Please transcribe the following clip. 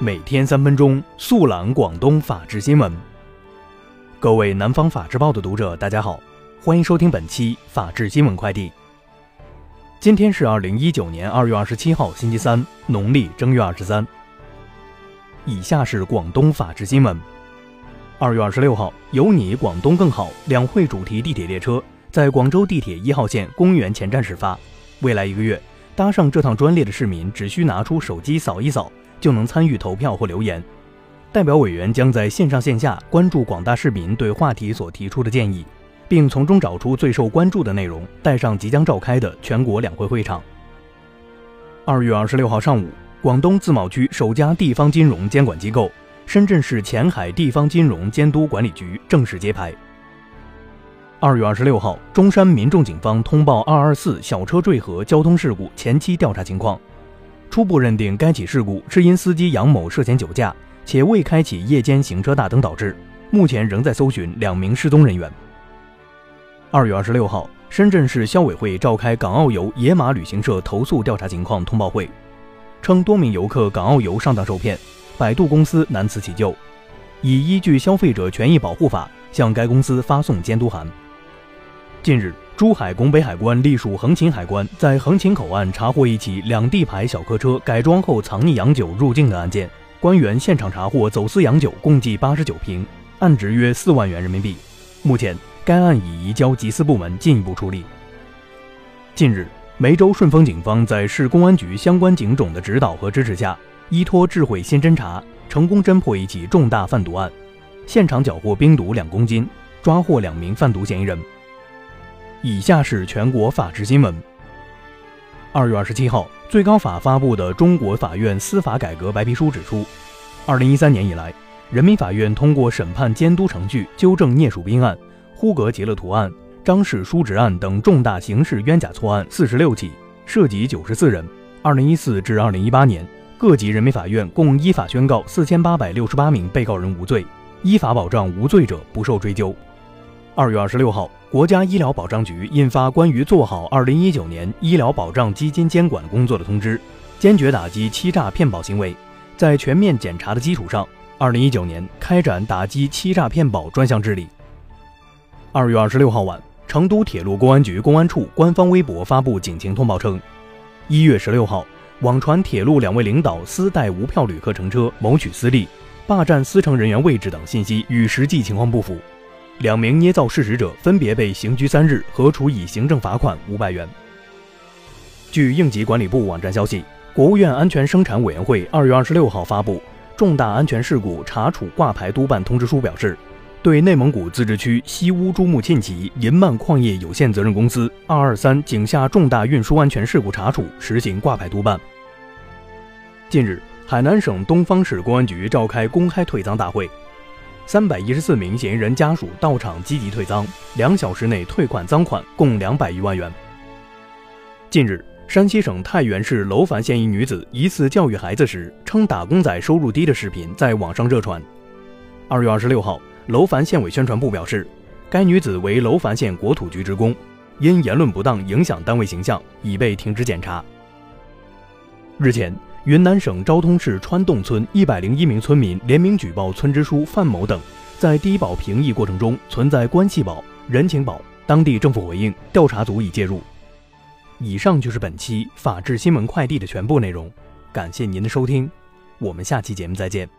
每天三分钟速览广东法治新闻。各位南方法制报的读者，大家好，欢迎收听本期法治新闻快递。今天是二零一九年二月二十七号，星期三，农历正月二十三。以下是广东法治新闻。二月二十六号，有你广东更好两会主题地铁列车在广州地铁一号线公园前站始发。未来一个月，搭上这趟专列的市民只需拿出手机扫一扫。就能参与投票或留言。代表委员将在线上线下关注广大市民对话题所提出的建议，并从中找出最受关注的内容，带上即将召开的全国两会会场。二月二十六号上午，广东自贸区首家地方金融监管机构——深圳市前海地方金融监督管理局正式揭牌。二月二十六号，中山民众警方通报二二四小车坠河交通事故前期调查情况。初步认定该起事故是因司机杨某涉嫌酒驾，且未开启夜间行车大灯导致。目前仍在搜寻两名失踪人员。二月二十六号，深圳市消委会召开港澳游野马旅行社投诉调查情况通报会，称多名游客港澳游上当受骗，百度公司难辞其咎，已依据《消费者权益保护法》向该公司发送监督函。近日。珠海拱北海关隶属横琴海关，在横琴口岸查获一起两地牌小客车改装后藏匿洋酒入境的案件，官员现场查获走私洋酒共计八十九瓶，案值约四万元人民币。目前，该案已移交缉私部门进一步处理。近日，梅州顺丰警方在市公安局相关警种的指导和支持下，依托智慧新侦查，成功侦破一起重大贩毒案，现场缴获冰毒两公斤，抓获两名贩毒嫌疑人。以下是全国法制新闻。二月二十七号，最高法发布的《中国法院司法改革白皮书》指出，二零一三年以来，人民法院通过审判监督程序纠正聂树斌案、呼格吉勒图案、张氏叔侄案等重大刑事冤假错案四十六起，涉及九十四人。二零一四至二零一八年，各级人民法院共依法宣告四千八百六十八名被告人无罪，依法保障无罪者不受追究。二月二十六号，国家医疗保障局印发关于做好二零一九年医疗保障基金监管工作的通知，坚决打击欺诈骗保行为。在全面检查的基础上，二零一九年开展打击欺诈骗保专项治理。二月二十六号晚，成都铁路公安局公安处官方微博发布警情通报称，一月十六号，网传铁路两位领导私带无票旅客乘车谋取私利，霸占司乘人员位置等信息与实际情况不符。两名捏造事实者分别被刑拘三日和处以行政罚款五百元。据应急管理部网站消息，国务院安全生产委员会二月二十六号发布《重大安全事故查处挂牌督办通知书》，表示，对内蒙古自治区西乌珠穆沁旗银曼矿业有限责任公司二二三井下重大运输安全事故查处实行挂牌督办。近日，海南省东方市公安局召开公开退赃大会。三百一十四名嫌疑人家属到场积极退赃，两小时内退款赃款共两百余万元。近日，山西省太原市娄烦县一女子疑似教育孩子时称打工仔收入低的视频在网上热传。二月二十六号，娄烦县委宣传部表示，该女子为娄烦县国土局职工，因言论不当影响单位形象，已被停职检查。日前。云南省昭通市川洞村一百零一名村民联名举报村支书范某等在低保评议过程中存在关系保、人情保。当地政府回应，调查组已介入。以上就是本期法治新闻快递的全部内容，感谢您的收听，我们下期节目再见。